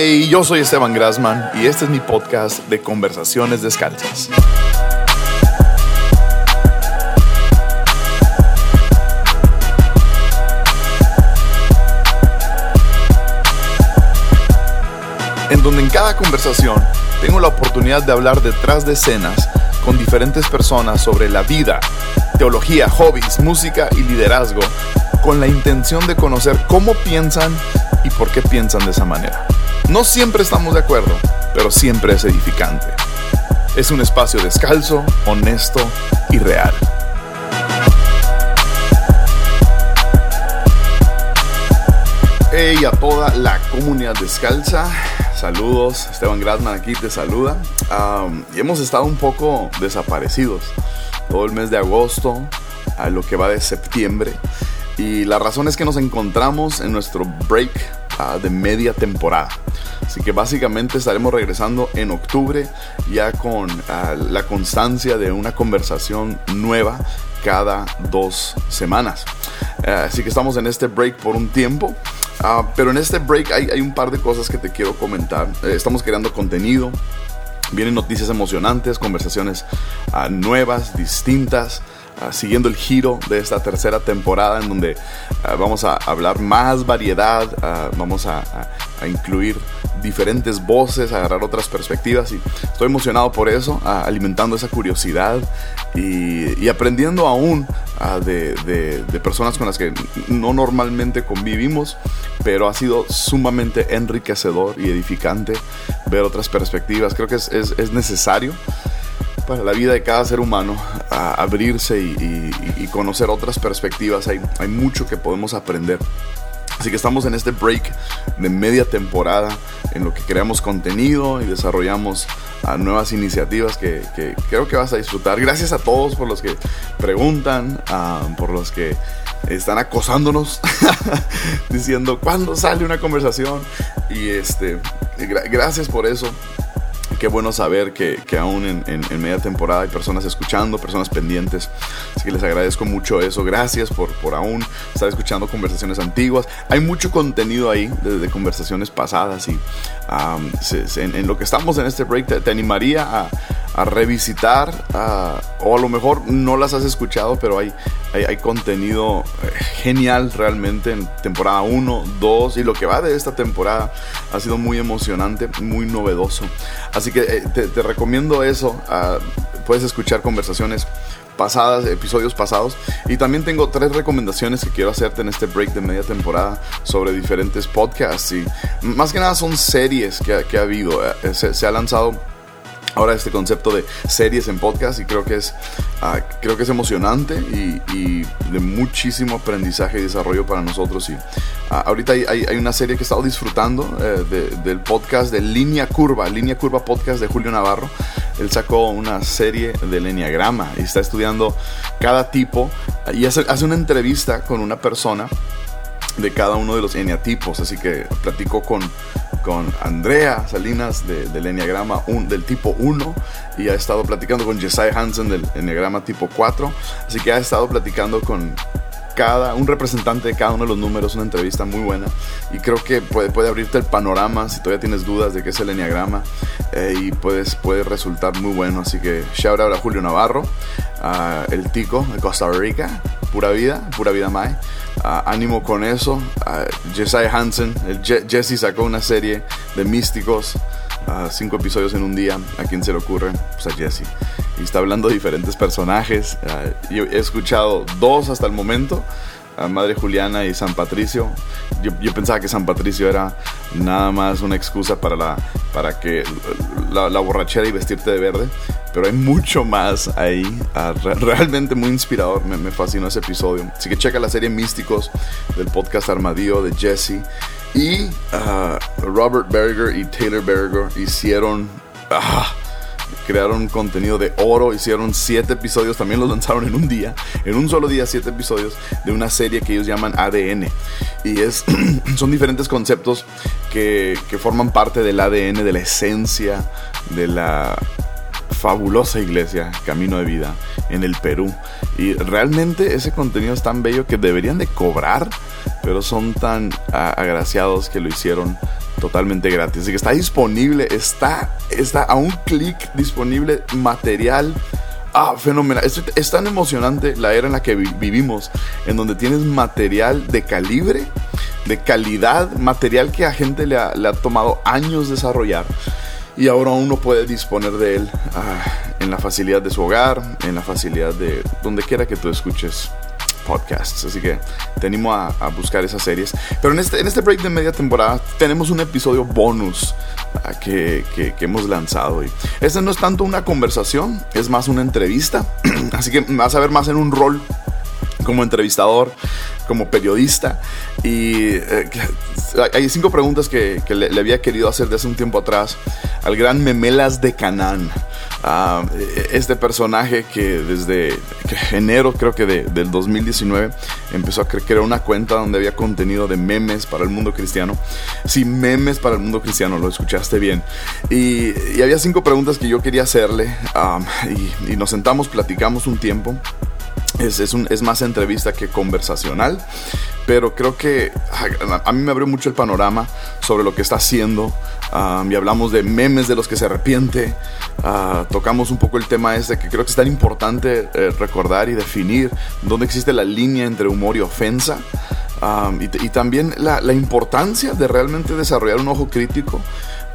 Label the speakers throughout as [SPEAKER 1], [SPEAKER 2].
[SPEAKER 1] Hey, yo soy Esteban Grassman y este es mi podcast de Conversaciones Descalzas. En donde en cada conversación tengo la oportunidad de hablar detrás de escenas con diferentes personas sobre la vida, teología, hobbies, música y liderazgo, con la intención de conocer cómo piensan y por qué piensan de esa manera. No siempre estamos de acuerdo, pero siempre es edificante. Es un espacio descalzo, honesto y real. Hey a toda la comunidad descalza. Saludos, Esteban Gradman aquí te saluda. y hemos estado un poco desaparecidos todo el mes de agosto, a lo que va de septiembre. Y la razón es que nos encontramos en nuestro break ah, de media temporada. Así que básicamente estaremos regresando en octubre ya con ah, la constancia de una conversación nueva cada dos semanas. Ah, así que estamos en este break por un tiempo. pero en este break hay, un par de cosas que te quiero comentar. Eh, estamos creando contenido. Vienen noticias emocionantes, conversaciones nuevas, distintas. Ah, siguiendo el giro de esta tercera temporada en donde ah, vamos a hablar más variedad, ah, vamos a, incluir diferentes voces, agarrar otras perspectivas y estoy emocionado por eso, alimentando esa curiosidad y, aprendiendo aún de, personas con las que no normalmente convivimos, pero ha sido sumamente enriquecedor y edificante ver otras perspectivas. Creo que es necesario para la vida de cada ser humano, a abrirse y, conocer otras perspectivas. Hay, hay mucho que podemos aprender. Así que estamos en este break de media temporada en lo que creamos contenido y desarrollamos nuevas iniciativas que, creo que vas a disfrutar. Gracias a todos por los que preguntan, ah, por los que están acosándonos diciendo cuándo sale una conversación. Y este, gracias por eso qué bueno saber que, que aún en, media temporada hay personas escuchando, personas pendientes. Así que les agradezco mucho eso. Gracias por, por aún estar escuchando conversaciones antiguas. Hay mucho contenido ahí desde conversaciones pasadas y en, lo que estamos en este break te, animaría a, a revisitar o a lo mejor no las has escuchado, pero hay, hay, contenido eh, genial realmente en temporada 1, 2 y lo que va de esta temporada ha sido muy emocionante, muy novedoso. Así que eh, te, recomiendo eso. Ah, puedes escuchar conversaciones pasadas, episodios pasados. Y también tengo tres recomendaciones que quiero hacerte en este break de media temporada sobre diferentes podcasts. Y más que nada son series que, ha habido. Eh, se ha lanzado ahora este concepto de series en podcast y creo que es, ah, creo que es emocionante y, de muchísimo aprendizaje y desarrollo para nosotros. Y ah, ahorita hay, una serie que he estado disfrutando eh, del podcast de Línea Curva, Línea Curva Podcast de Julio Navarro. Él sacó una serie del Enneagrama y está estudiando cada tipo y hace, hace una entrevista con una persona de cada uno de los eneatipos. Así que platico con, con Andrea Salinas del Enneagrama un, del tipo 1 y ha estado platicando con Jesiah Hansen del Enneagrama tipo 4. Así que ha estado platicando con cada, un representante de cada uno de los números, una entrevista muy buena y creo que puede, puede abrirte el panorama si todavía tienes dudas de qué es el Enneagrama eh, y puedes, puede resultar muy bueno. Así que shout out a Julio Navarro, El Tico de Costa Rica, pura vida, pura vida Mai. ánimo con eso. Jesiah Hansen, el Jesse sacó una serie de místicos, cinco episodios en un día. ¿A quién se le ocurre? Pues a Jesse. Y está hablando de diferentes personajes. yo he escuchado dos hasta el momento. Madre Juliana y San Patricio. Yo, pensaba que San Patricio era nada más una excusa para, la, para que la, la borrachera y vestirte de verde, pero hay mucho más ahí. Ah, realmente muy inspirador, me, me, fascinó ese episodio. Así que checa la serie Místicos del podcast Armadillo de Jesse. Y ah, Robert Berger y Taylor Berger hicieron... Ah, crearon contenido de oro, hicieron siete episodios, también los lanzaron en un día, en un solo día siete episodios de una serie que ellos llaman ADN. Y es, son diferentes conceptos que, que forman parte del ADN, de la esencia, de la fabulosa iglesia, Camino de Vida, en el Perú. Y realmente ese contenido es tan bello que deberían de cobrar, pero son tan agraciados que lo hicieron totalmente gratis. Así que está disponible, está, está a un clic disponible material. Ah, fenomenal. Es, tan emocionante la era en la que vivimos, en donde tienes material de calibre, de calidad, material que a gente le ha, tomado años desarrollar y ahora uno puede disponer de él ah, en la facilidad de su hogar, en la facilidad de donde quiera que tú escuches podcasts. Así que te animo a, buscar esas series. Pero en este, en este break de media temporada tenemos un episodio bonus ah, que, hemos lanzado. Y este no es tanto una conversación, es más una entrevista. Así que vas a ver más en un rol como entrevistador, como periodista. Y eh, hay cinco preguntas que, le, había querido hacer desde un tiempo atrás al gran Memelas de Canaán. Ah, este personaje que desde enero creo que del 2019 empezó a crear una cuenta donde había contenido de memes para el mundo cristiano. Sí, memes para el mundo cristiano, lo escuchaste bien. Y, había cinco preguntas que yo quería hacerle ah, y, y nos sentamos, platicamos un tiempo. Es, es, más entrevista que conversacional, pero creo que a, mí me abrió mucho el panorama sobre lo que está haciendo. y hablamos de memes de los que se arrepiente. Ah, tocamos un poco el tema ese que creo que es tan importante eh, recordar y definir dónde existe la línea entre humor y ofensa. y, también la, la, importancia de realmente desarrollar un ojo crítico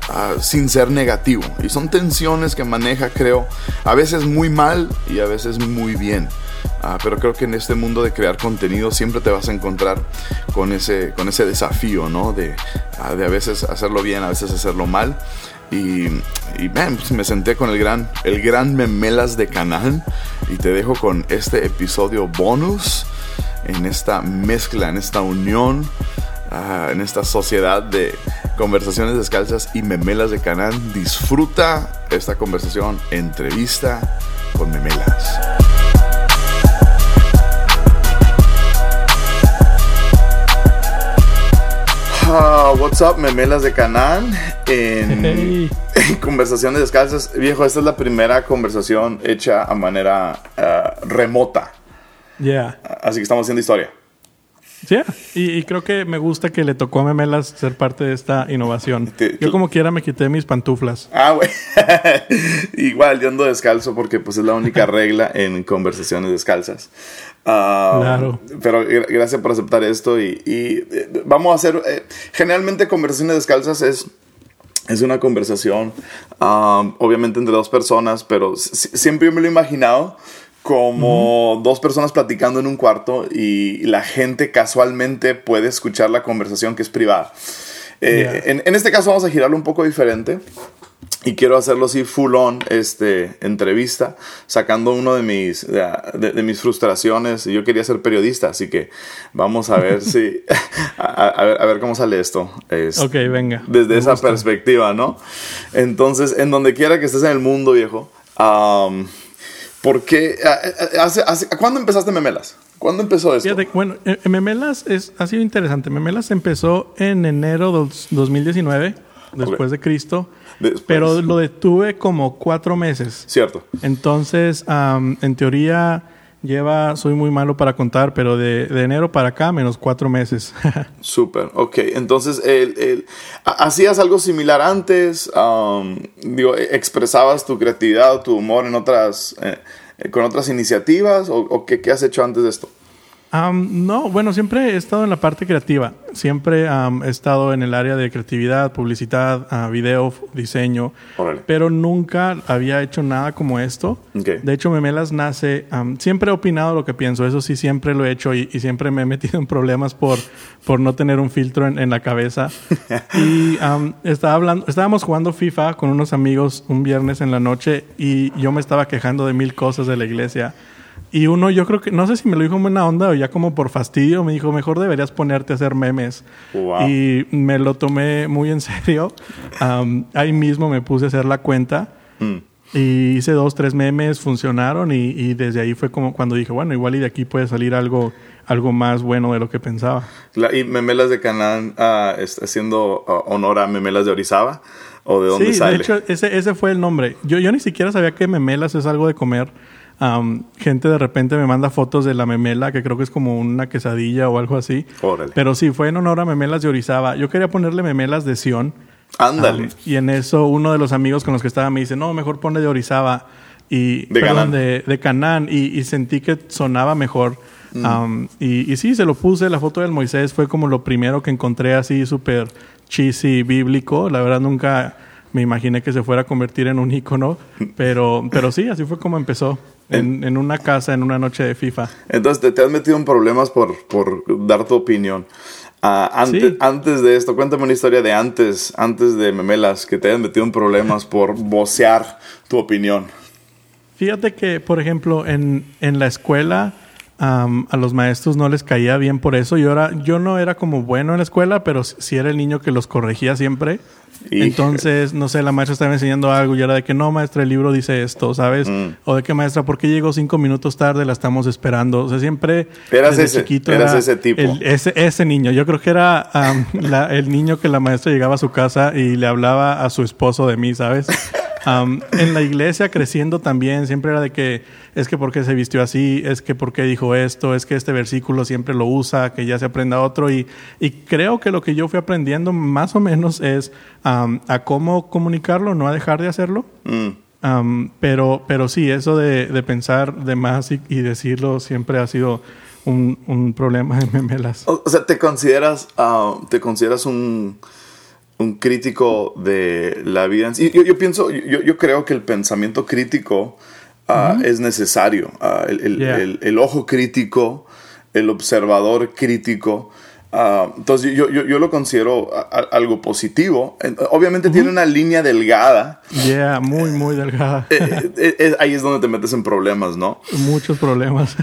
[SPEAKER 1] ah, sin ser negativo. Y son tensiones que maneja, creo, a veces muy mal y a veces muy bien. Ah, pero creo que en este mundo de crear contenido siempre te vas a encontrar con ese, con ese desafío, ¿no? De, ah, de a veces hacerlo bien, a veces hacerlo mal. Y, y pues me senté con el gran, el gran Memelas de Canal y te dejo con este episodio bonus en esta mezcla, en esta unión, ah, en esta sociedad de conversaciones descalzas y memelas de canal. Disfruta esta conversación, entrevista con memelas. What's up, memelas de Canal en, conversaciones descalzas. Viejo, esta es la primera conversación hecha a manera uh, remota.
[SPEAKER 2] Yeah.
[SPEAKER 1] Así que estamos haciendo historia.
[SPEAKER 2] Sí, y, creo que me gusta que le tocó a Memelas ser parte de esta innovación. yo como quiera me quité mis pantuflas.
[SPEAKER 1] Ah, güey. Igual, yo ando descalzo porque pues es la única regla en conversaciones descalzas. Ah, claro. Pero gracias por aceptar esto y, eh, vamos a hacer, eh, generalmente conversaciones descalzas es... Es una conversación, ah, obviamente entre dos personas, pero siempre me lo he imaginado como dos personas platicando en un cuarto y la gente casualmente puede escuchar la conversación que es privada. Eh, en, en, este caso vamos a girarlo un poco diferente y quiero hacerlo así full on este entrevista sacando uno de mis de, mis frustraciones. Yo quería ser periodista así que vamos a ver si a, ver, a, ver, cómo sale esto.
[SPEAKER 2] Ok venga.
[SPEAKER 1] desde esa perspectiva no entonces en donde quiera que estés en el mundo viejo um, ¿por qué hace, hace, ¿cuándo empezaste Memelas? ¿Cuándo empezó esto?
[SPEAKER 2] bueno, Memelas es, ha sido interesante. Memelas empezó en enero de 2019, después de Cristo. Pero lo detuve como cuatro meses.
[SPEAKER 1] Cierto.
[SPEAKER 2] Entonces, en teoría, lleva, soy muy malo para contar, pero de, enero para acá, menos cuatro meses.
[SPEAKER 1] Súper, ok. Entonces, el, ¿hacías algo similar antes? digo, ¿expresabas tu creatividad o tu humor en otras, eh, con otras iniciativas? ¿O, o qué, qué has hecho antes de esto?
[SPEAKER 2] No, bueno, siempre he estado en la parte creativa. Siempre he estado en el área de creatividad, publicidad, uh, video, diseño. Pero nunca había hecho nada como esto. De hecho, Memelas nace. siempre he opinado lo que pienso. Eso sí, siempre lo he hecho y, siempre me he metido en problemas por, por no tener un filtro en, la cabeza. y estaba hablando, estábamos jugando FIFA con unos amigos un viernes en la noche y yo me estaba quejando de mil cosas de la iglesia. Y uno, yo creo que, no sé si me lo dijo en buena onda o ya como por fastidio, me dijo, mejor deberías ponerte a hacer memes. Y me lo tomé muy en serio. ahí mismo me puse a hacer la cuenta. Mm. Y hice dos, tres memes, funcionaron y, desde ahí fue como cuando dije, bueno, igual y de aquí puede salir algo, algo más bueno de lo que pensaba.
[SPEAKER 1] y Memelas de Canán uh, está haciendo ah, honor a Memelas de Orizaba. ¿O de dónde sale?
[SPEAKER 2] de hecho, ese, ese fue el nombre. Yo, yo ni siquiera sabía que memelas es algo de comer. Gente de repente me manda fotos de la memela, que creo que es como una quesadilla o algo así. Pero sí, fue en honor a memelas de Orizaba. Yo quería ponerle memelas de Sion.
[SPEAKER 1] Ándale.
[SPEAKER 2] y en eso uno de los amigos con los que estaba me dice, no, mejor ponle de Orizaba. Y,
[SPEAKER 1] de
[SPEAKER 2] perdón, de, de Canán. Y, sentí que sonaba mejor. Mm. y, y, sí, se lo puse. La foto del Moisés fue como lo primero que encontré así súper cheesy bíblico. La verdad nunca me imaginé que se fuera a convertir en un icono, pero, pero sí, así fue como empezó. En, una casa, en una noche de FIFA.
[SPEAKER 1] Entonces, te, has metido en problemas por, por dar tu opinión. Ah, antes, antes, de esto, cuéntame una historia de antes, antes de Memelas, que te hayas metido en problemas por vocear tu opinión.
[SPEAKER 2] Fíjate que, por ejemplo, en, en la escuela a los maestros no les caía bien por eso. Yo, era, yo no era como bueno en la escuela, pero sí era el niño que los corregía siempre. Entonces, no sé, la maestra estaba enseñando algo y era de que no, maestra, el libro dice esto, ¿sabes? Mm. O de que, maestra, ¿por qué llegó cinco minutos tarde? La estamos esperando. O sea, siempre.
[SPEAKER 1] Eras ese, chiquito eras ese tipo.
[SPEAKER 2] ese, ese niño. Yo creo que era el niño que la maestra llegaba a su casa y le hablaba a su esposo de mí, ¿sabes? En la iglesia creciendo también siempre era de que es que por qué se vistió así, es que por qué dijo esto, es que este versículo siempre lo usa, que ya se aprenda otro y, y creo que lo que yo fui aprendiendo más o menos es a cómo comunicarlo, no a dejar de hacerlo. Mm. pero, pero sí, eso de, de pensar de más y, decirlo siempre ha sido un, un problema en memelas.
[SPEAKER 1] O, sea, ¿te consideras, ah, ¿te consideras un un crítico de la vida. Yo, yo pienso, yo, yo, creo que el pensamiento crítico ah, es necesario. Ah, el, el, el, ojo crítico, el observador crítico, Ah, entonces yo, yo, yo, lo considero algo positivo. Obviamente tiene una línea delgada.
[SPEAKER 2] Yeah, muy, muy delgada.
[SPEAKER 1] Eh, eh, eh, ahí es donde te metes en problemas, ¿no?
[SPEAKER 2] Muchos problemas.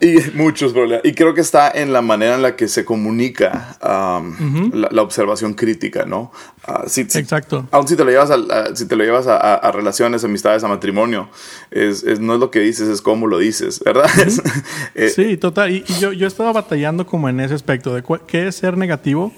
[SPEAKER 1] Y, muchos problemas. Y creo que está en la manera en la que se comunica la, observación crítica, ¿no?
[SPEAKER 2] Ah, Exacto.
[SPEAKER 1] Aún si te lo llevas, a, si te lo llevas a, relaciones, amistades, a matrimonio, es, no es lo que dices, es cómo lo dices, ¿verdad?
[SPEAKER 2] sí, total. Y, yo, yo he estado batallando como en ese aspecto de qué es ser negativo,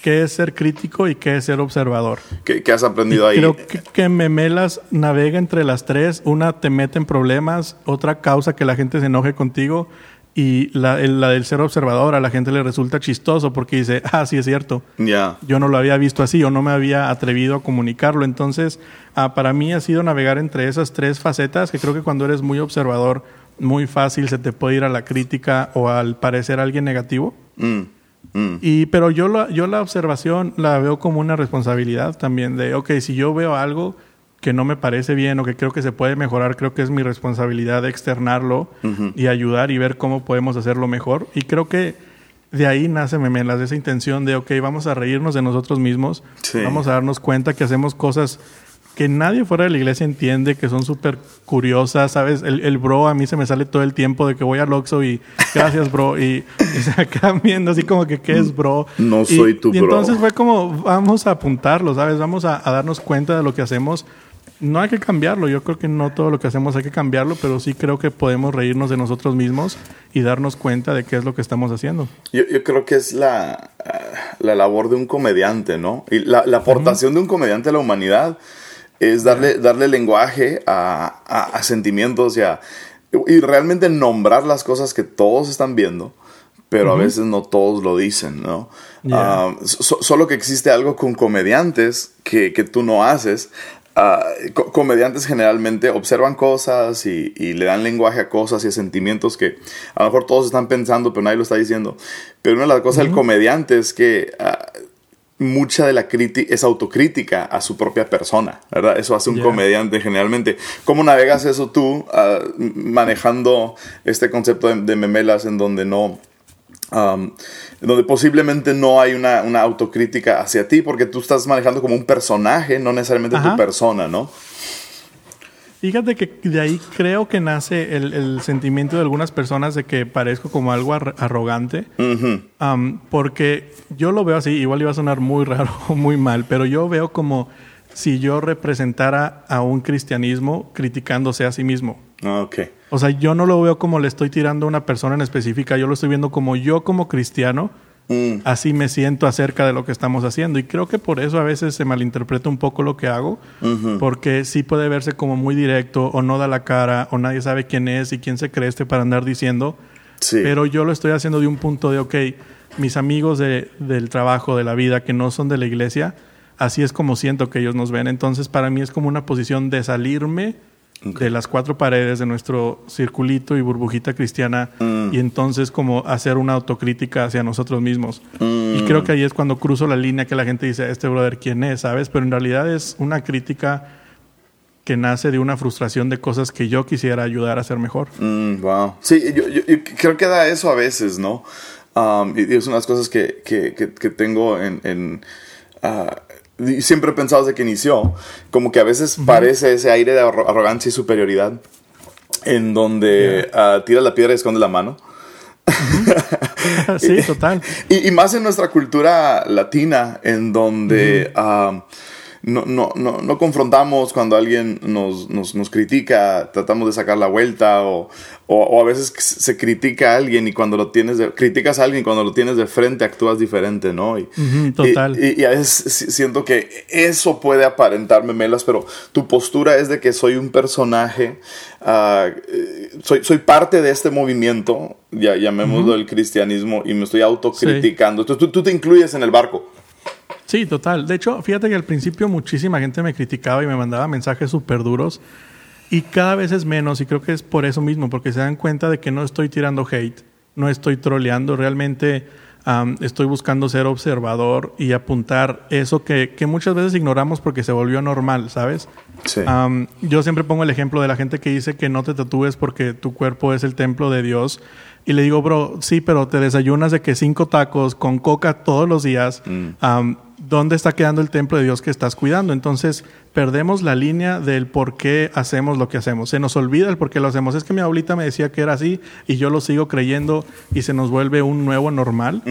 [SPEAKER 2] qué es ser crítico y qué es ser observador.
[SPEAKER 1] ¿Qué, has aprendido ahí?
[SPEAKER 2] Creo que, Memelas navega entre las tres. Una te mete en problemas, otra causa que la gente se enoje contigo y la, del ser observador a la gente le resulta chistoso porque dice, ah, sí es cierto.
[SPEAKER 1] Ya.
[SPEAKER 2] Yo no lo había visto así o no me había atrevido a comunicarlo. Entonces, ah, para mí ha sido navegar entre esas tres facetas que creo que cuando eres muy observador, muy fácil se te puede ir a la crítica o al parecer alguien negativo. Mm. Mm. Y, pero yo la, yo la observación la veo como una responsabilidad también de, ok, si yo veo algo que no me parece bien o que creo que se puede mejorar, creo que es mi responsabilidad de externarlo y ayudar y ver cómo podemos hacerlo mejor. Y creo que de ahí nace Memelas, de esa intención de, ok, vamos a reírnos de nosotros mismos, vamos a darnos cuenta que hacemos cosas que nadie fuera de la iglesia entiende, que son súper curiosas, ¿sabes? El, bro a mí se me sale todo el tiempo de que voy al Oxxo y gracias, bro, y, se acaba viendo así como que, ¿qué es, bro?
[SPEAKER 1] No soy tu bro.
[SPEAKER 2] Y entonces fue como, vamos a apuntarlo, ¿sabes? Vamos a, darnos cuenta de lo que hacemos. No hay que cambiarlo, yo creo que no todo lo que hacemos hay que cambiarlo, pero sí creo que podemos reírnos de nosotros mismos y darnos cuenta de qué es lo que estamos haciendo.
[SPEAKER 1] Yo, creo que es la, la labor de un comediante, ¿no? Y la, aportación de un comediante a la humanidad es darle, darle lenguaje a, a, sentimientos y, y realmente nombrar las cosas que todos están viendo, pero a veces no todos lo dicen, ¿no? Ah, solo que existe algo con comediantes que, que tú no haces. Ah, comediantes generalmente observan cosas y, y, le dan lenguaje a cosas y a sentimientos que a lo mejor todos están pensando, pero nadie lo está diciendo. Pero una de las cosas del comediante es que ah, mucha de la crítica es autocrítica a su propia persona, ¿verdad? Eso hace un comediante generalmente. ¿Cómo navegas eso tú ah, manejando este concepto de, memelas en donde no... donde posiblemente no hay una, una, autocrítica hacia ti porque tú estás manejando como un personaje, no necesariamente tu persona, ¿no?
[SPEAKER 2] Fíjate que de ahí creo que nace el, sentimiento de algunas personas de que parezco como algo arrogante. porque yo lo veo así, igual iba a sonar muy raro o muy mal, pero yo veo como si yo representara a un cristianismo criticándose a sí mismo.
[SPEAKER 1] Ah, ok.
[SPEAKER 2] O sea, yo no lo veo como le estoy tirando a una persona en específica, yo lo estoy viendo como yo como cristiano Mm. Así me siento acerca de lo que estamos haciendo. Y creo que por eso a veces se malinterpreta un poco lo que hago, porque sí puede verse como muy directo o no da la cara o nadie sabe quién es y quién se cree este para andar diciendo. Pero yo lo estoy haciendo de un punto de, ok, mis amigos de, del trabajo, de la vida, que no son de la iglesia, así es como siento que ellos nos ven. Entonces para mí es como una posición de salirme de las cuatro paredes de nuestro circulito y burbujita cristiana mm. y entonces como hacer una autocrítica hacia nosotros mismos. Y creo que ahí es cuando cruzo la línea que la gente dice, este brother, ¿quién es? ¿Sabes? Pero en realidad es una crítica que nace de una frustración de cosas que yo quisiera ayudar a hacer mejor.
[SPEAKER 1] Mm, wow. Sí, yo, creo que da eso a veces, ¿no? Um, y, es unas cosas que, que, que, tengo en... en ah, siempre he pensado desde que inició, como que a veces parece ese aire de arrogancia y superioridad, en donde uh, tira la piedra y esconde la mano.
[SPEAKER 2] sí, total.
[SPEAKER 1] Y, más en nuestra cultura latina, en donde no, no, no, no, confrontamos cuando alguien nos, nos, nos, critica, tratamos de sacar la vuelta o, o, a veces se critica a alguien y cuando lo tienes, de, criticas a alguien cuando lo tienes de frente actúas diferente, ¿no? Y,
[SPEAKER 2] total.
[SPEAKER 1] Y, a veces siento que eso puede aparentarme melas, pero tu postura es de que soy un personaje, uh, soy, soy parte de este movimiento, ya llamémoslo el cristianismo, y me estoy autocriticando. Entonces tú, tú te incluyes en el barco.
[SPEAKER 2] Sí, total. De hecho, fíjate que al principio muchísima gente me criticaba y me mandaba mensajes súper duros. Y cada vez es menos, y creo que es por eso mismo, porque se dan cuenta de que no estoy tirando hate, no estoy troleando, realmente estoy buscando ser observador y apuntar eso que, que, muchas veces ignoramos porque se volvió normal, ¿sabes? Sí. yo siempre pongo el ejemplo de la gente que dice que no te tatúes porque tu cuerpo es el templo de Dios. Y le digo, bro, sí, pero te desayunas de que cinco tacos con coca todos los días. Mm dónde está quedando el templo de Dios que estás cuidando. Entonces, perdemos la línea del por qué hacemos lo que hacemos. Se nos olvida el por qué lo hacemos. Es que mi abuelita me decía que era así y yo lo sigo creyendo y se nos vuelve un nuevo normal.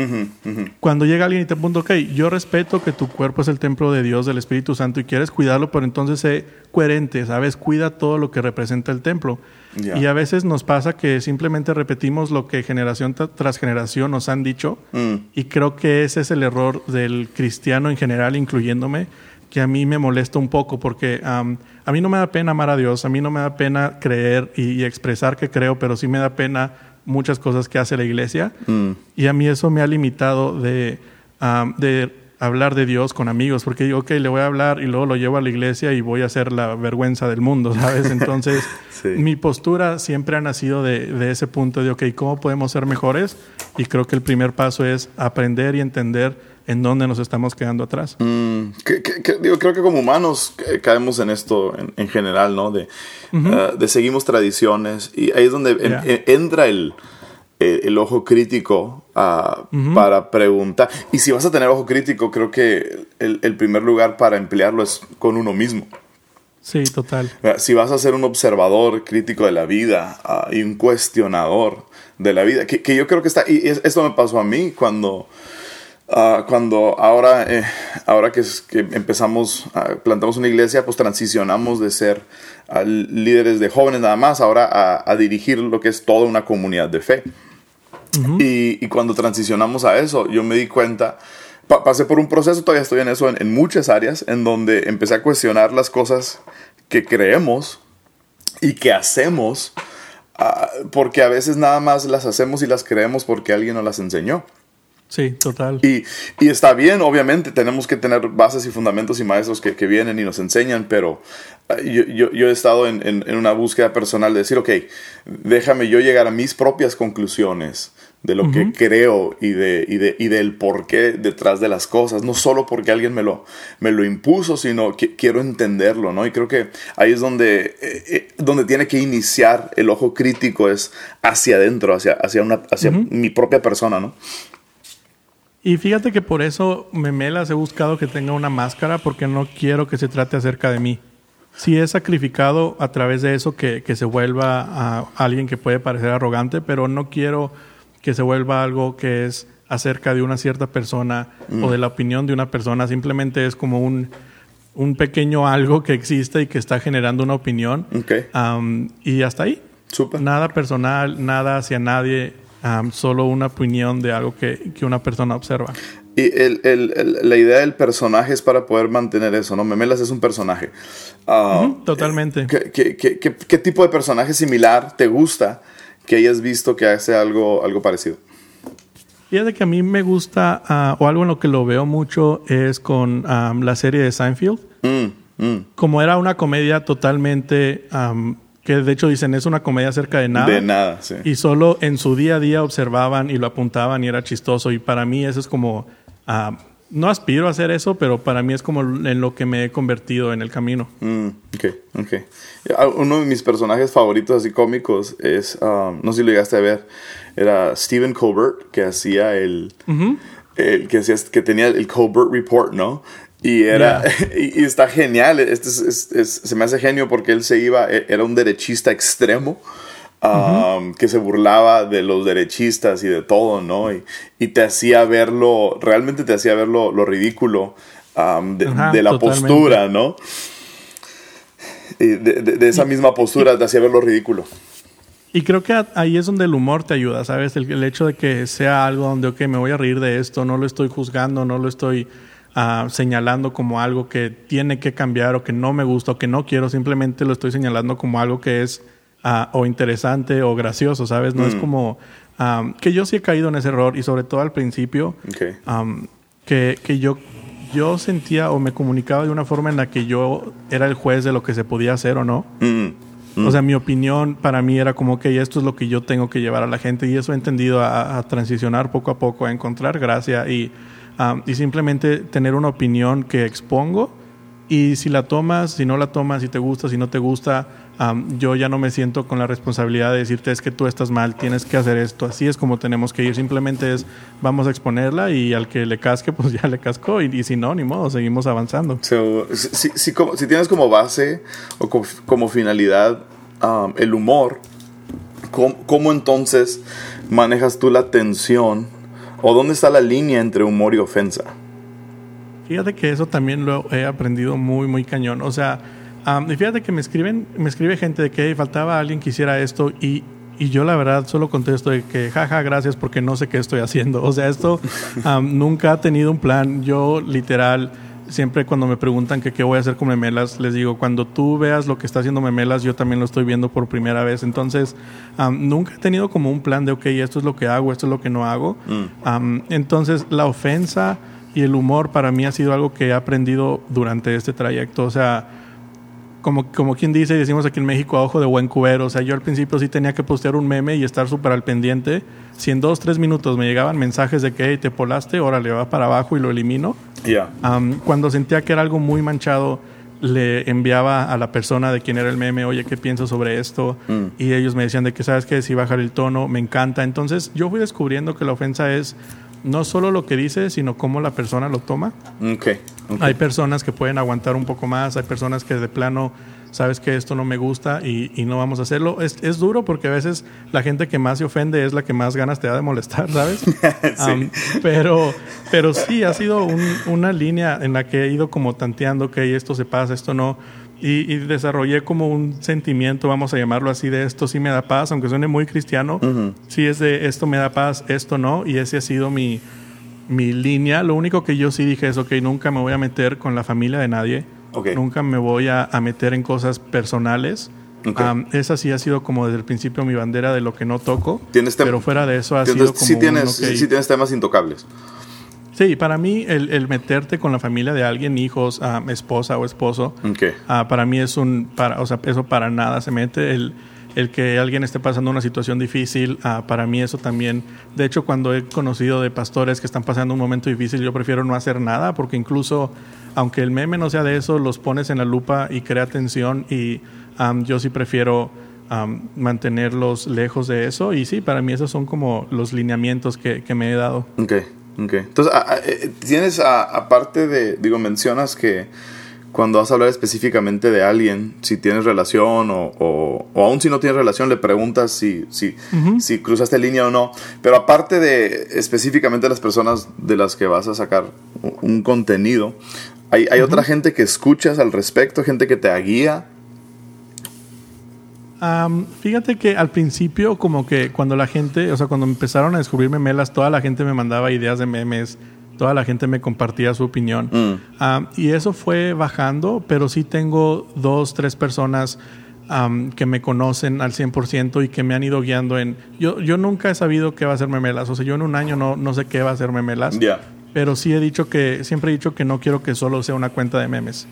[SPEAKER 2] Cuando llega alguien y te apunta, ok, yo respeto que tu cuerpo es el templo de Dios, del Espíritu Santo y quieres cuidarlo, pero entonces sé coherente, ¿sabes? Cuida todo lo que representa el templo. Y a veces nos pasa que simplemente repetimos lo que generación tras generación nos han dicho. Mm. Y creo que ese es el error del cristiano en general, incluyéndome, que a mí me molesta un poco porque a mí no me da pena amar a Dios, a mí no me da pena creer y, expresar que creo, pero sí me da pena muchas cosas que hace la iglesia. Mm. Y a mí eso me ha limitado de, de hablar de Dios con amigos, porque digo, ok, le voy a hablar y luego lo llevo a la iglesia y voy a ser la vergüenza del mundo, ¿sabes? Entonces, mi postura siempre ha nacido de, de, ese punto de, ok, ¿cómo podemos ser mejores? Y creo que el primer paso es aprender y entender en dónde nos estamos quedando atrás.
[SPEAKER 1] Mm, digo, creo que como humanos caemos en esto en, general, ¿no? De, uh, de seguimos tradiciones y ahí es donde entra el el, ojo crítico ah, para preguntar. Y si vas a tener ojo crítico, creo que el, primer lugar para emplearlo es con uno mismo.
[SPEAKER 2] Sí, total.
[SPEAKER 1] Si vas a ser un observador crítico de la vida uh, y un cuestionador de la vida, que, yo creo que está, y esto me pasó a mí cuando, uh, cuando ahora, eh, ahora que, que empezamos, plantamos una iglesia, pues transicionamos de ser líderes de jóvenes nada más, ahora a, a dirigir lo que es toda una comunidad de fe y, cuando transicionamos a eso, yo me di cuenta, pasé por un proceso, todavía estoy en eso, en, muchas áreas, en donde empecé a cuestionar las cosas que creemos y que hacemos, ah, porque a veces nada más las hacemos y las creemos porque alguien nos las enseñó.
[SPEAKER 2] Sí, total.
[SPEAKER 1] Y, y, está bien, obviamente, tenemos que tener bases y fundamentos y maestros que, que vienen y nos enseñan, pero ah, yo, yo, yo he estado en, en, en, una búsqueda personal de decir, ok, déjame yo llegar a mis propias conclusiones de lo que creo y, de, y, de, y del porqué detrás de las cosas, no solo porque alguien me lo, me lo impuso, sino que quiero entenderlo, ¿no? Y creo que ahí es donde, eh, eh, donde tiene que iniciar el ojo crítico, es hacia adentro, hacia, hacia, una, hacia mi propia persona, ¿no?
[SPEAKER 2] Y fíjate que por eso Memelas he buscado que tenga una máscara porque no quiero que se trate acerca de mí. Sí he sacrificado a través de eso que, que se vuelva a alguien que puede parecer arrogante, pero no quiero que se vuelva algo que es acerca de una cierta persona o mm. de la opinión de una persona. Simplemente es como un, un pequeño algo que existe y que está generando una opinión. y hasta ahí. Nada personal, nada hacia nadie solo una opinión de algo que, que una persona observa.
[SPEAKER 1] Y el, el, la idea del personaje es para poder mantener eso, ¿no? Memelas es un personaje.
[SPEAKER 2] Ah, totalmente.
[SPEAKER 1] ¿qué, qué, qué, qué, tipo de personaje similar te gusta que hayas visto que hace algo, algo parecido?
[SPEAKER 2] Fíjate que a mí me gusta, uh, o algo en lo que lo veo mucho, es con um, la serie de Seinfeld. Mm, mm. Como era una comedia totalmente um, que de hecho dicen es una comedia acerca de nada.
[SPEAKER 1] De nada, sí.
[SPEAKER 2] Y solo en su día a día observaban y lo apuntaban y era chistoso. Y para mí eso es como Uh, no aspiro a hacer eso, pero para mí es como en lo que me he convertido en el camino.
[SPEAKER 1] Mm, ok, ok. Ah, uno de mis personajes favoritos así cómicos es, um, no sé si lo llegaste a ver, era Stephen Colbert, que hacía el, el que, hacía, que tenía el Colbert Report, ¿no? Y era, y, está genial, este se me hace genio porque él se iba, e, era un derechista extremo Um, que se burlaba de los derechistas y de todo, ¿no? Y, y te hacía verlo, realmente te hacía ver lo, ridículo um, de, la postura, ¿no? de, de, esa misma postura te hacía ver lo ridículo.
[SPEAKER 2] Y creo que ahí es donde el humor te ayuda, ¿sabes? El, hecho de que sea algo donde, ok, me voy a reír de esto, no lo estoy juzgando, no lo estoy uh, señalando como algo que tiene que cambiar o que no me gusta o que no quiero, simplemente lo estoy señalando como algo que es o interesante o gracioso, ¿sabes? No es mm. como que yo sí he caído en ese error y sobre todo al principio que, que yo, yo sentía o me comunicaba de una forma en la que yo era el juez de lo que se podía hacer o no. Mm, mm. O sea, mi opinión para mí era como que esto es lo que yo tengo que llevar a la gente y eso he entendido a, transicionar poco a poco, a encontrar gracia y, y simplemente tener una opinión que expongo y si la tomas, si no la tomas, si te gusta, si no te gusta, yo ya no me siento con la responsabilidad de decirte es que tú estás mal, tienes que hacer esto. Así es como tenemos que ir. Simplemente es vamos a exponerla y al que le casque, pues ya le cascó. Y, si no, ni modo, seguimos avanzando.
[SPEAKER 1] si, si, como, si, tienes como base o como, finalidad el humor, ¿cómo, ¿cómo entonces manejas tú la tensión o dónde está la línea entre humor y ofensa?
[SPEAKER 2] Fíjate que eso también lo he aprendido muy, muy cañón. O sea, y fíjate que me escriben, me escribe gente de que faltaba alguien que hiciera esto y, y yo la verdad solo contesto de que jaja, gracias porque no sé qué estoy haciendo. O sea, esto nunca ha tenido un plan. Yo literal, siempre cuando me preguntan que qué voy a hacer con Memelas, les digo, cuando tú veas lo que está haciendo Memelas, yo también lo estoy viendo por primera vez. Entonces, nunca he tenido como un plan de, ok, esto es lo que hago, esto es lo que no hago. Mm. entonces, la ofensa y el humor para mí ha sido algo que he aprendido durante este trayecto. O sea, como, como quien dice, decimos aquí en México, a ojo de buen cubero. O sea, yo al principio sí tenía que postear un meme y estar súper al pendiente. Si en dos, tres minutos me llegaban mensajes de que te polaste, órale, va para abajo y lo elimino.
[SPEAKER 1] Ya.
[SPEAKER 2] cuando sentía que era algo muy manchado, le enviaba a la persona de quien era el meme, oye, ¿qué piensas sobre esto? Mm. Y ellos me decían de que, ¿sabes qué? Si bajar el tono, me encanta. Entonces yo fui descubriendo que la ofensa es no solo lo que dice, sino cómo la persona lo toma.
[SPEAKER 1] Okay,
[SPEAKER 2] Hay personas que pueden aguantar un poco más, hay personas que de plano sabes que esto no me gusta y, no vamos a hacerlo. Es, es, duro porque a veces la gente que más se ofende es la que más ganas te da de molestar, ¿sabes? pero, pero sí, ha sido una línea en la que he ido como tanteando que esto se pasa, esto no. Y, desarrollé como un sentimiento, vamos a llamarlo así, de esto sí me da paz, aunque suene muy cristiano, sí es de esto me da paz, esto no, y ese ha sido mi, mi línea. Lo único que yo sí dije es, ok, nunca me voy a meter con la familia de nadie, nunca me voy a, meter en cosas personales. esa sí ha sido como desde el principio mi bandera de lo que no toco, pero fuera de eso ha sido como...
[SPEAKER 1] Sí tienes, sí tienes temas intocables.
[SPEAKER 2] Sí, para mí el, meterte con la familia de alguien, hijos, esposa o esposo, ah, para mí es un, para, o sea, eso para nada se mete. El, el que alguien esté pasando una situación difícil, ah, para mí eso también. De hecho, cuando he conocido de pastores que están pasando un momento difícil, yo prefiero no hacer nada, porque incluso, aunque el meme no sea de eso, los pones en la lupa y crea tensión y yo sí prefiero mantenerlos lejos de eso. Y sí, para mí esos son como los lineamientos que, que me he dado.
[SPEAKER 1] Okay. Entonces, eh, tienes, aparte de, digo, mencionas que cuando vas a hablar específicamente de alguien, si tienes relación o, o, aún si no tienes relación, le preguntas si, si, si cruzaste línea o no. Pero aparte de específicamente las personas de las que vas a sacar un contenido, ¿hay, hay otra gente que escuchas al respecto, gente que te guía?
[SPEAKER 2] fíjate que al principio, como que cuando la gente, o sea, cuando empezaron a descubrir memelas, toda la gente me mandaba ideas de memes, toda la gente me compartía su opinión. Mm. y eso fue bajando, pero sí tengo dos, tres personas que me conocen al 100% y que me han ido guiando en... Yo, yo nunca he sabido qué va a ser memelas, o sea, yo en un año no, no sé qué va a ser memelas, pero sí he dicho que, siempre he dicho que no quiero que solo sea una cuenta de memes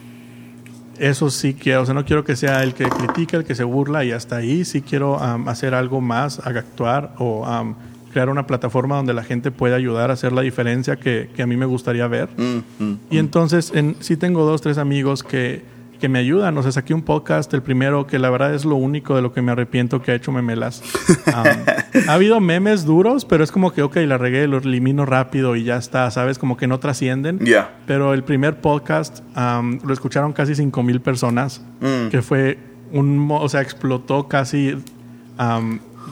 [SPEAKER 2] eso sí quiero, o sea, no quiero que sea el que critica, el que se burla y hasta ahí sí quiero hacer algo más, actuar o crear una plataforma donde la gente pueda ayudar a hacer la diferencia que, a mí me gustaría ver. Mm, mm, y mm. entonces en, sí tengo dos, tres amigos que que me ayudan. O sea, saqué un podcast, el primero, que la verdad es lo único de lo que me arrepiento que ha hecho Memelas. ha habido memes duros, pero es como que, ok, la regué, lo elimino rápido y ya está, ¿sabes? Como que no trascienden.
[SPEAKER 1] Ya.
[SPEAKER 2] Pero el primer podcast lo escucharon casi 5 mil personas, mm. que fue un, o sea, explotó casi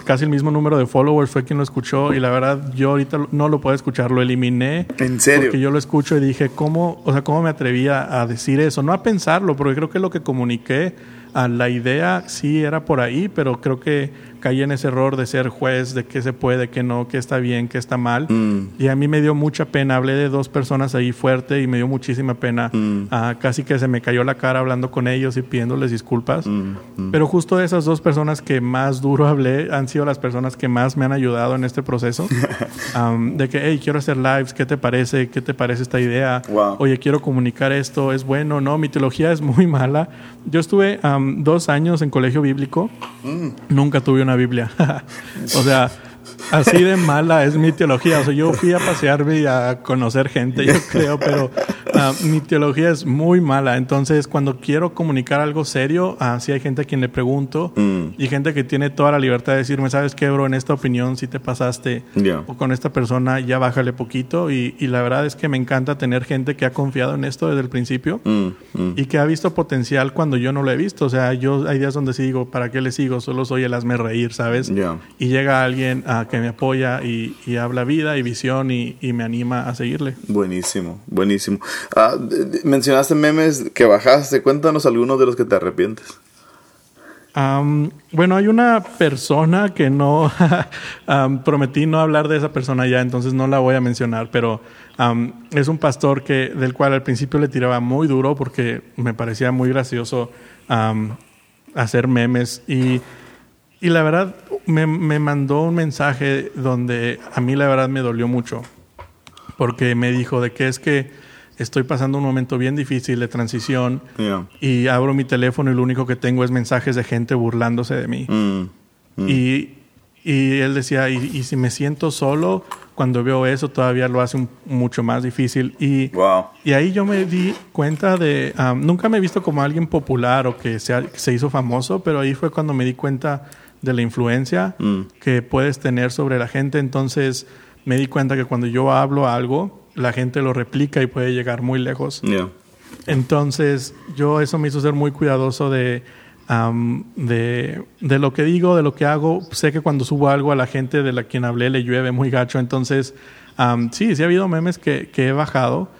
[SPEAKER 2] casi el mismo número de followers fue quien lo escuchó y la verdad yo ahorita no lo puedo escuchar, lo eliminé.
[SPEAKER 1] ¿En serio?
[SPEAKER 2] Porque yo lo escucho y dije, ¿cómo, o sea, cómo me atrevía a decir eso? No a pensarlo, porque creo que lo que comuniqué, a la idea sí era por ahí, pero creo que caí en ese error de ser juez de qué se puede, qué no, qué está bien, qué está mal. Mm. Y a mí me dio mucha pena. Hablé de dos personas ahí fuerte y me dio muchísima pena. Mm. Ah, casi que se me cayó la cara hablando con ellos y pidiéndoles disculpas. Mm, Pero justo esas dos personas que más duro hablé han sido las personas que más me han ayudado en este proceso. de que, hey, quiero hacer lives, ¿qué te parece? ¿Qué te parece esta idea? Oye, quiero comunicar esto, ¿es bueno? No, mi teología es muy mala. Yo estuve dos años en colegio bíblico. Nunca tuve una Biblia. o sea, así de mala es mi teología. O sea, yo fui a pasearme y a conocer gente, yo creo, pero ah, mi teología es muy mala. Entonces, cuando quiero comunicar algo serio, así hay gente a quien le pregunto mm. y gente que tiene toda la libertad de decirme, ¿sabes qué, bro? En esta opinión, si te pasaste o con esta persona, ya bájale poquito. Y, la verdad es que me encanta tener gente que ha confiado en esto desde el principio mm, mm. y que ha visto potencial cuando yo no lo he visto. O sea, yo hay días donde sí digo, ¿para qué le sigo? Solo soy el hazme reír, ¿sabes? Y llega alguien a que me apoya y, habla vida y visión y, me anima a seguirle.
[SPEAKER 1] Buenísimo, buenísimo. Ah, mencionaste memes que bajaste. Cuéntanos algunos de los que te arrepientes.
[SPEAKER 2] bueno, hay una persona que no prometí no hablar de esa persona ya, entonces no la voy a mencionar, pero es un pastor que del cual al principio le tiraba muy duro porque me parecía muy gracioso hacer memes y y la verdad, me, mandó un mensaje donde a mí la verdad me dolió mucho. Porque me dijo de que es que estoy pasando un momento bien difícil de transición y abro mi teléfono y lo único que tengo es mensajes de gente burlándose de mí. Mm, mm. Y, él decía, y, si me siento solo, cuando veo eso todavía lo hace mucho más difícil. Y, y ahí yo me di cuenta de, nunca me he visto como alguien popular o que se, se hizo famoso, pero ahí fue cuando me di cuenta de la influencia mm. que puedes tener sobre la gente. Entonces me di cuenta que cuando yo hablo algo, la gente lo replica y puede llegar muy lejos. Entonces yo eso me hizo ser muy cuidadoso de, de, de, lo que digo, de lo que hago. Sé que cuando subo algo a la gente de la quien hablé le llueve muy gacho. Entonces sí, sí ha habido memes que, que he bajado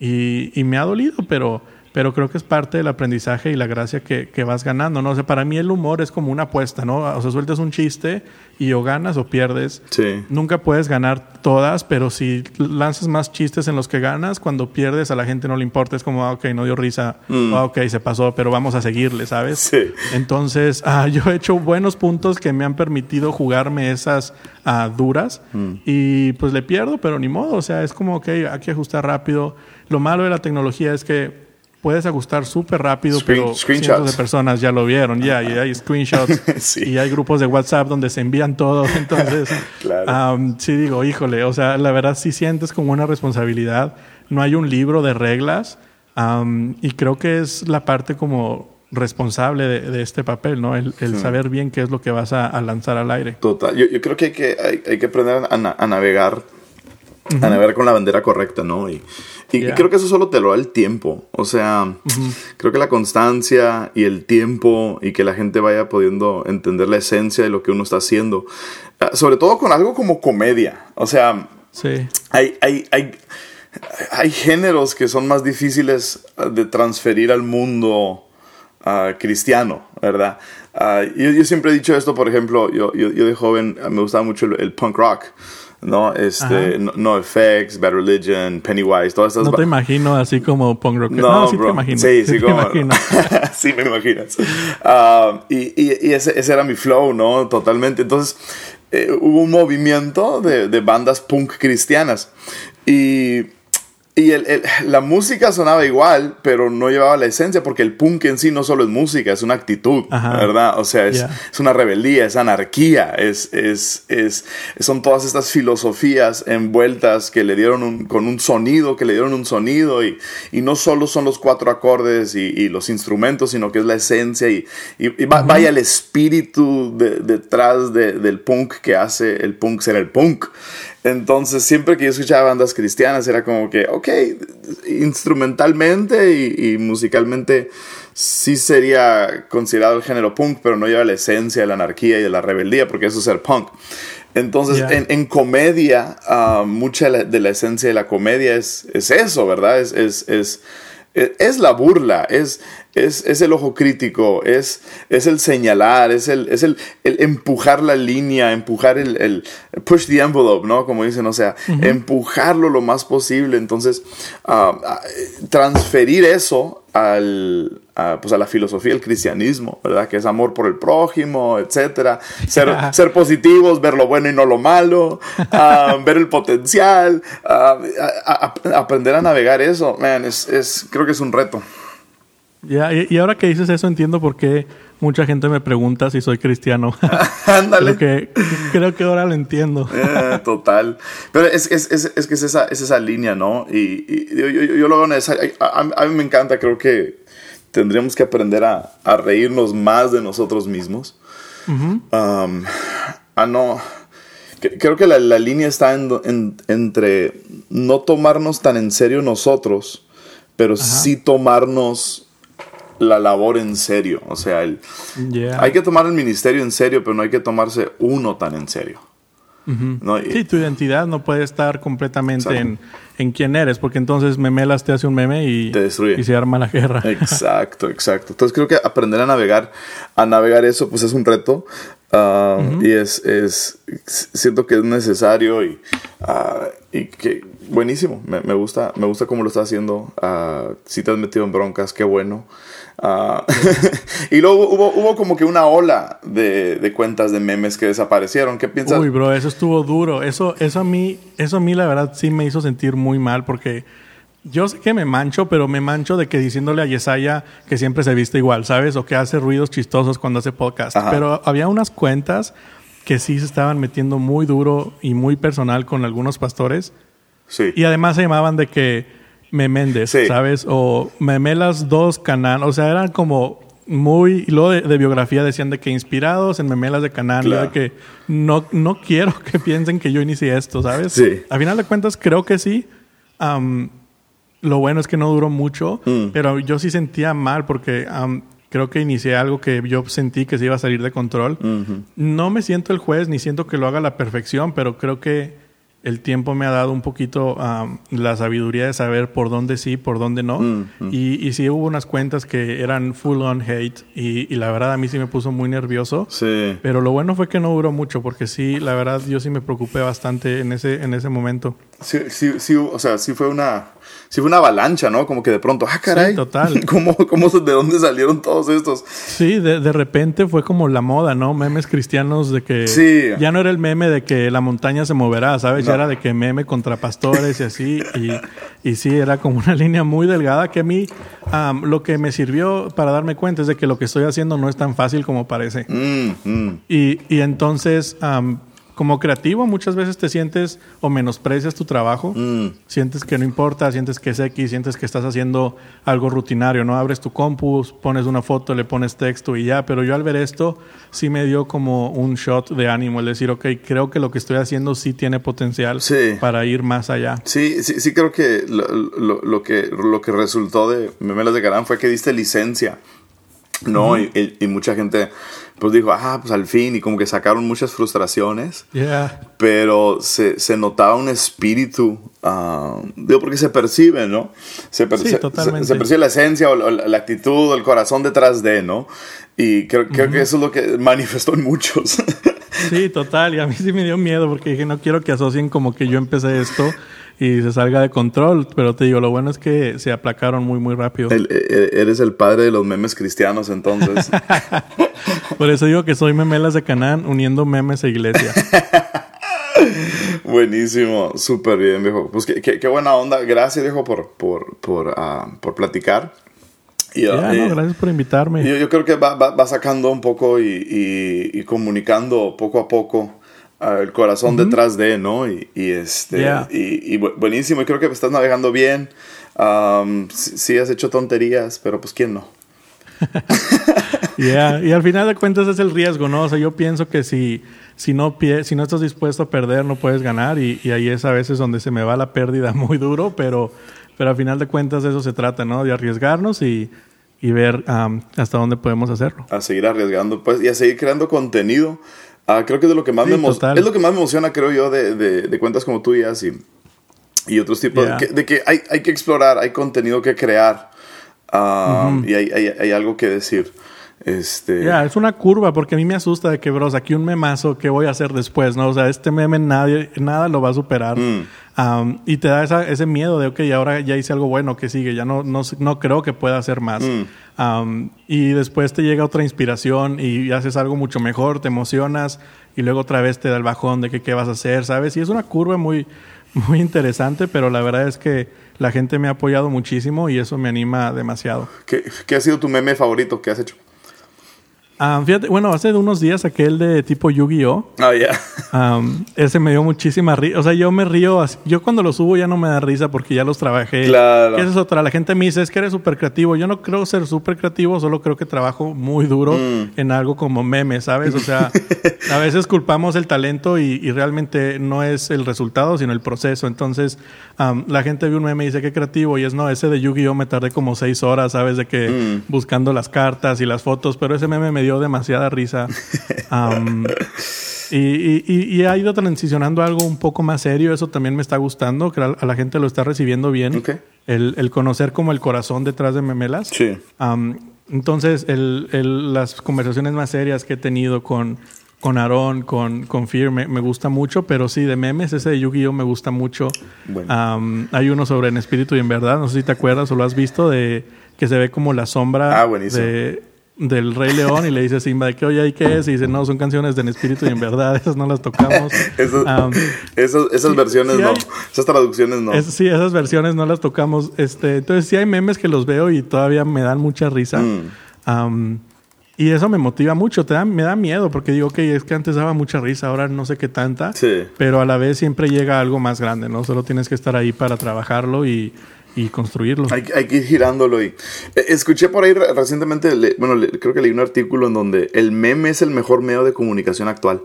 [SPEAKER 2] y, y me ha dolido, pero pero creo que es parte del aprendizaje y la gracia que, que, vas ganando, ¿no? O sea, para mí el humor es como una apuesta, ¿no? O sea, sueltas un chiste y o ganas o pierdes.
[SPEAKER 1] Sí.
[SPEAKER 2] Nunca puedes ganar todas, pero si lanzas más chistes en los que ganas, cuando pierdes a la gente no le importa, es como, ah, ok, no dio risa, mm. ah, ok, se pasó, pero vamos a seguirle, ¿sabes?
[SPEAKER 1] Sí.
[SPEAKER 2] Entonces, ah, yo he hecho buenos puntos que me han permitido jugarme esas ah, duras mm. y pues le pierdo, pero ni modo, o sea, es como, ok, hay que ajustar rápido. Lo malo de la tecnología es que puedes ajustar súper rápido, pero cientos de personas ya lo vieron, ya, y hay screenshots y hay grupos de WhatsApp donde se envían todo. Entonces, sí digo, híjole, o sea, la verdad sí sientes como una responsabilidad. No hay un libro de reglas y creo que es la parte como responsable de, este papel, ¿no? El, saber bien qué es lo que vas a, lanzar al aire.
[SPEAKER 1] Total. Yo, creo que hay que, hay, que aprender a, navegar, a navegar con la bandera correcta, ¿no? Y, y, creo que eso solo te lo da el tiempo. O sea, creo que la constancia y el tiempo y que la gente vaya pudiendo entender la esencia de lo que uno está haciendo. Ah, sobre todo con algo como comedia. O sea, hay, hay, hay, hay géneros que son más difíciles de transferir al mundo uh, cristiano, ¿verdad? Ah, yo, siempre he dicho esto, por ejemplo, yo, yo, de joven me gustaba mucho el, punk rock. ¿No? Este, no, Effects, Bad Religion, Pennywise, todas estas.
[SPEAKER 2] No te imagino así como punk rock. No, sí te imagino.
[SPEAKER 1] Sí, sí, como, sí, me imaginas. Ah, y, y, ese, ese, era mi flow, ¿no? Totalmente. Entonces, eh, hubo un movimiento de, de bandas punk cristianas. Y y el, la música sonaba igual, pero no llevaba la esencia, porque el punk en sí no solo es música, es una actitud, ¿verdad? O sea, es, es, una rebeldía, es anarquía, es, es, es, son todas estas filosofías envueltas que le dieron un, con un sonido, que le dieron un sonido, y, y no solo son los cuatro acordes y, y, los instrumentos, sino que es la esencia, y, y vaya el espíritu detrás del punk que hace el punk ser el punk. Entonces, siempre que yo escuchaba bandas cristianas, era como que, ok, instrumentalmente y, musicalmente sí sería considerado el género punk, pero no lleva la esencia de la anarquía y de la rebeldía, porque eso es ser punk. Entonces, en, comedia, ah, mucha de la esencia de la comedia es, es eso, ¿verdad? Es, es, es, es la burla, es, es, el ojo crítico, es, es el señalar, es, el, es el, empujar la línea, empujar el, push the envelope, ¿no? Como dicen, o sea, empujarlo lo más posible. Entonces, ah, ah, transferir eso al, a, pues a la filosofía del cristianismo, ¿verdad? Que es amor por el prójimo, etcétera. Ser, ser positivos, ver lo bueno y no lo malo, ah, ver el potencial, aprender a navegar eso, man, es, es, creo que es un reto
[SPEAKER 2] y, ahora que dices eso entiendo por qué mucha gente me pregunta si soy cristiano.
[SPEAKER 1] Ándale.
[SPEAKER 2] creo, que, creo que ahora lo entiendo.
[SPEAKER 1] Eh, total. Pero es, es, es, es, que es esa, es esa línea, ¿no? Y, yo, yo, lo veo necesario. A, a, mí me encanta, creo que tendríamos que aprender a, a reírnos más de nosotros mismos. Um, ah, no. Creo que la, la línea está en, entre no tomarnos tan en serio nosotros, pero sí tomarnos la labor en serio. O sea, el, hay que tomar el ministerio en serio, pero no hay que tomarse uno tan en serio.
[SPEAKER 2] sí, tu identidad no puede estar completamente en, en, quién eres, porque entonces Memelas te hace un meme y,
[SPEAKER 1] te destruye.
[SPEAKER 2] y se arma la guerra.
[SPEAKER 1] Exacto, exacto. Entonces creo que aprender a navegar, a navegar eso, pues es un reto. Ah, y es, es, siento que es necesario y, uh, y que buenísimo. Me, me, gusta, me gusta cómo lo está haciendo. Uh, si te has metido en broncas, qué bueno. Ah, y luego hubo, hubo, como que una ola de, de, cuentas de memes que desaparecieron. ¿Qué piensas?
[SPEAKER 2] Uy, bro, eso estuvo duro. Eso, eso, a mí, eso a mí, la verdad, sí me hizo sentir muy mal porque yo sé que me mancho, pero me mancho de que diciéndole a Yesaya que siempre se viste igual, ¿sabes? O que hace ruidos chistosos cuando hace podcast. Pero había unas cuentas que sí se estaban metiendo muy duro y muy personal con algunos pastores.
[SPEAKER 1] Sí.
[SPEAKER 2] Y además se llamaban de que Meméndez, ¿sabes? O Memelas dos Canán. O sea, eran como muy. Y luego de, biografía decían de que inspirados en Memelas de Canán. De que no, no quiero que piensen que yo inicié esto, ¿sabes?
[SPEAKER 1] Sí.
[SPEAKER 2] A final de cuentas, creo que sí. lo bueno es que no duró mucho, mm. pero yo sí sentía mal porque creo que inicié algo que yo sentí que se iba a salir de control. No me siento el juez ni siento que lo haga a la perfección, pero creo que el tiempo me ha dado un poquito la sabiduría de saber por dónde sí, por dónde no. Mm, mm. Y, y sí hubo unas cuentas que eran full on hate y, la verdad a mí sí me puso muy nervioso.
[SPEAKER 1] Sí.
[SPEAKER 2] Pero lo bueno fue que no duró mucho porque sí, la verdad yo sí me preocupé bastante en ese, en ese momento.
[SPEAKER 1] Sí, sí, sí, o sea, sí fue una sí fue una avalancha, ¿no? Como que de pronto, ah, caray.
[SPEAKER 2] total.
[SPEAKER 1] ¿Cómo, cómo, ¿De dónde salieron todos estos?
[SPEAKER 2] Sí, de, de, repente fue como la moda, ¿no? Memes cristianos de que ya no era el meme de que la montaña se moverá, ¿sabes? Ya era de que meme contra pastores y así. Y, y sí, era como una línea muy delgada que a mí lo que me sirvió para darme cuenta es de que lo que estoy haciendo no es tan fácil como parece.
[SPEAKER 1] Mm, mm.
[SPEAKER 2] Y, y entonces como creativo muchas veces te sientes o menosprecias tu trabajo, mm. sientes que no importa, sientes que es X, sientes que estás haciendo algo rutinario, ¿no? Abres tu compu, pones una foto, le pones texto y ya, pero yo al ver esto sí me dio como un shot de ánimo, el decir, ok, creo que lo que estoy haciendo sí tiene potencial para ir más allá.
[SPEAKER 1] Sí, sí, sí creo que lo, lo, que lo que resultó de Memelas de Garán fue que diste licencia ¿no? y, y, mucha gente pues dijo, ah, pues al fin, y como que sacaron muchas frustraciones,
[SPEAKER 2] yeah.
[SPEAKER 1] pero se, se, notaba un espíritu, uh, digo, porque se percibe, ¿no? Se, percibe,
[SPEAKER 2] sí.
[SPEAKER 1] Se, se, percibe la esencia o la, la, actitud, el corazón detrás de, ¿no? Y creo, creo uh -huh. que eso es lo que manifestó en muchos.
[SPEAKER 2] sí, total, y a mí sí me dio miedo porque dije, no quiero que asocien como que yo empecé esto y se salga de control. Pero te digo, lo bueno es que se aplacaron muy, muy rápido.
[SPEAKER 1] El, eres el padre de los memes cristianos, entonces.
[SPEAKER 2] Por eso digo que soy memelas de Canán uniendo memes e iglesia.
[SPEAKER 1] Buenísimo, súper bien, viejo. Pues qué, qué, qué, buena onda. Gracias, viejo, por, por, por, uh, por platicar.
[SPEAKER 2] Y, no, gracias por invitarme.
[SPEAKER 1] Yo, yo creo que va, va, va, sacando un poco y, y, y comunicando poco a poco el corazón uh -huh. detrás de, ¿no? Y, y este,
[SPEAKER 2] yeah.
[SPEAKER 1] y, y, buenísimo, y creo que estás navegando bien. Um, sí, sí, has hecho tonterías, pero pues quién no.
[SPEAKER 2] yeah. y al final de cuentas es el riesgo, ¿no? O sea, yo pienso que si, si, no, si no estás dispuesto a perder, no puedes ganar, y, y ahí es a veces donde se me va la pérdida muy duro, pero, pero al final de cuentas de eso se trata, ¿no? De arriesgarnos y, y ver um, hasta dónde podemos hacerlo.
[SPEAKER 1] A seguir arriesgando, pues, y a seguir creando contenido. Uh, creo que es de lo que más
[SPEAKER 2] sí,
[SPEAKER 1] me emociona, es lo que más me emociona, creo yo, de, de, de cuentas como tuyas y, y otros tipos,
[SPEAKER 2] Yeah.
[SPEAKER 1] de, que, de que hay, hay que explorar, hay contenido que crear um, y hay, hay, hay algo que decir. Este,
[SPEAKER 2] Ya, es una curva porque a mí me asusta de que, bros, aquí un memazo, ¿qué voy a hacer después? ¿No? O sea, este meme nadie, nada lo va a superar.
[SPEAKER 1] Mm.
[SPEAKER 2] Um, y te da esa- ese miedo de, ok, ahora ya hice algo bueno, que sigue? Ya no, no, no creo que pueda hacer más.
[SPEAKER 1] Mm.
[SPEAKER 2] Um, y después te llega otra inspiración y haces algo mucho mejor, te emocionas y luego otra vez te da el bajón de que qué vas a hacer, ¿sabes? Y es una curva muy, muy interesante, pero la verdad es que la gente me ha apoyado muchísimo y eso me anima demasiado.
[SPEAKER 1] ¿qué, ¿Qué ha sido tu meme favorito que has hecho?
[SPEAKER 2] Ah, fíjate, bueno, hace unos días aquel de tipo Yu-Gi-Oh!
[SPEAKER 1] Ah, ya.
[SPEAKER 2] Um, ese me dio muchísima risa. O sea, yo me río. así- Yo cuando lo subo ya no me da risa porque ya los trabajé.
[SPEAKER 1] Claro.
[SPEAKER 2] Esa es otra. La gente me dice, es que eres súper creativo. Yo no creo ser súper creativo, solo creo que trabajo muy duro
[SPEAKER 1] Mm.
[SPEAKER 2] en algo como meme, ¿sabes? O sea, a veces culpamos el talento y, y realmente no es el resultado, sino el proceso. Entonces, um, la gente ve un meme y dice, qué creativo. Y es, no, ese de Yu-Gi-Oh! me tardé como seis horas, ¿sabes? De que
[SPEAKER 1] Mm.
[SPEAKER 2] buscando las cartas y las fotos. Pero ese meme me dio demasiada risa. Um, y, y- y- y ha ido transicionando a algo un poco más serio. Eso también me está gustando. Que a la gente lo está recibiendo bien. El, el conocer como el corazón detrás de Memelas.
[SPEAKER 1] Sí.
[SPEAKER 2] Entonces, el, el- las conversaciones más serias que he tenido con, con Aaron, con, con Fear, me, me gusta mucho. Pero sí, de memes, ese de Yu-Gi-Oh! me gusta mucho.
[SPEAKER 1] Bueno.
[SPEAKER 2] Hay uno sobre En Espíritu y en Verdad. No sé si te acuerdas o lo has visto. de Que se ve como la sombra
[SPEAKER 1] Ah,
[SPEAKER 2] de, del Rey León y le dice a Simba de que, oye, ¿y qué es? Y dice, no, son canciones de En Espíritu y en Verdad. Esas no las tocamos.
[SPEAKER 1] Esas,
[SPEAKER 2] Am,
[SPEAKER 1] esas, esas
[SPEAKER 2] sí,
[SPEAKER 1] versiones
[SPEAKER 2] sí
[SPEAKER 1] no. Esas traducciones no.
[SPEAKER 2] es- sí, esas versiones no las tocamos. Este, entonces sí hay memes que los veo y todavía me dan mucha risa.
[SPEAKER 1] Mm.
[SPEAKER 2] Y eso me motiva mucho. Te da, me da miedo porque digo, ok, es que antes daba mucha risa, ahora no sé qué tanta.
[SPEAKER 1] Sí.
[SPEAKER 2] Pero a la vez siempre llega algo más grande, ¿no? Solo tienes que estar ahí para trabajarlo y, y construirlo.
[SPEAKER 1] Hay, hay que ir girándolo. Y, eh, escuché por ahí re- recientemente, le- bueno, le- creo que leí un artículo en donde el meme es el mejor medio de comunicación actual.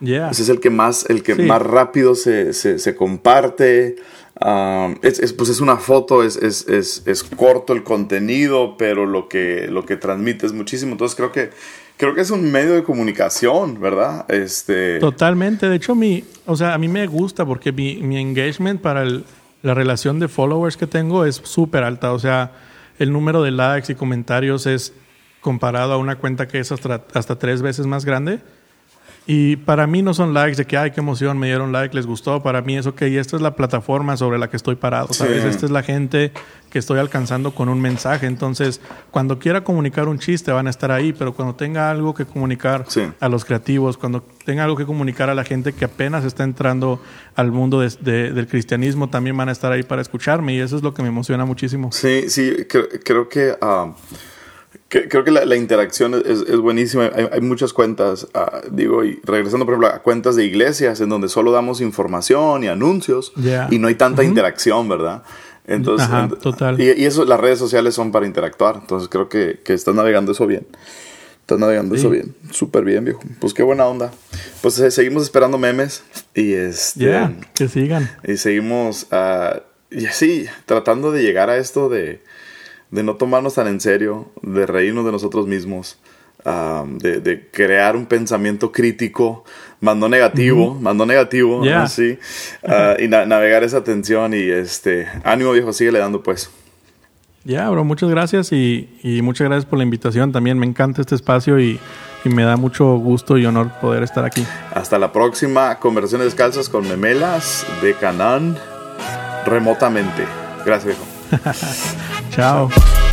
[SPEAKER 2] Yeah.
[SPEAKER 1] Ese es el que más, el que
[SPEAKER 2] Sí.
[SPEAKER 1] más rápido se, se, se comparte. Um, es, es- pues es una foto, es, es, es, es corto el contenido, pero lo que, lo que transmite es muchísimo. Entonces creo que, creo que es un medio de comunicación, ¿verdad? Este,
[SPEAKER 2] Totalmente. De hecho, mi, o sea, a mí me gusta porque mi, mi engagement para el- la relación de followers que tengo es súper alta. O sea, el número de likes y comentarios es comparado a una cuenta que es hasta, hasta tres veces más grande. Y para mí no son likes de que, ay, qué emoción, me dieron like, les gustó. Para mí es, ok, esta es la plataforma sobre la que estoy parado, ¿sabes?
[SPEAKER 1] Sí.
[SPEAKER 2] Esta es la gente que estoy alcanzando con un mensaje. Entonces, cuando quiera comunicar un chiste, van a estar ahí, pero cuando tenga algo que comunicar
[SPEAKER 1] Sí.
[SPEAKER 2] a los creativos, cuando tenga algo que comunicar a la gente que apenas está entrando al mundo de- de- del cristianismo, también van a estar ahí para escucharme y eso es lo que me emociona muchísimo.
[SPEAKER 1] Sí, sí, creo, creo que, que- creo que la, la interacción es, es buenísima. Hay, hay muchas cuentas, ah, digo, y regresando por ejemplo a cuentas de iglesias en donde solo damos información y anuncios
[SPEAKER 2] Ya.
[SPEAKER 1] y no hay tanta interacción, ¿verdad? Entonces,
[SPEAKER 2] Ajá, total.
[SPEAKER 1] Y, y eso, las redes sociales son para interactuar. Entonces creo que, que estás navegando eso bien. Estás navegando
[SPEAKER 2] Sí.
[SPEAKER 1] eso bien. Súper bien, viejo. Pues qué buena onda. Pues eh, seguimos esperando memes y este.
[SPEAKER 2] Ya, que sigan.
[SPEAKER 1] Y seguimos, ah, y así, tratando de llegar a esto de, de no tomarnos tan en serio, de reírnos de nosotros mismos, de, crear un pensamiento crítico, más no negativo, más no negativo, así, ah, y navegar esa tensión y este, ánimo viejo, sigue le dando pues.
[SPEAKER 2] Ya, bro, muchas gracias y, y, muchas gracias por la invitación también, me encanta este espacio y, y me da mucho gusto y honor poder estar aquí.
[SPEAKER 1] Hasta la próxima, conversaciones descalzas con memelas de Canán remotamente. Gracias, viejo.
[SPEAKER 2] Ciao.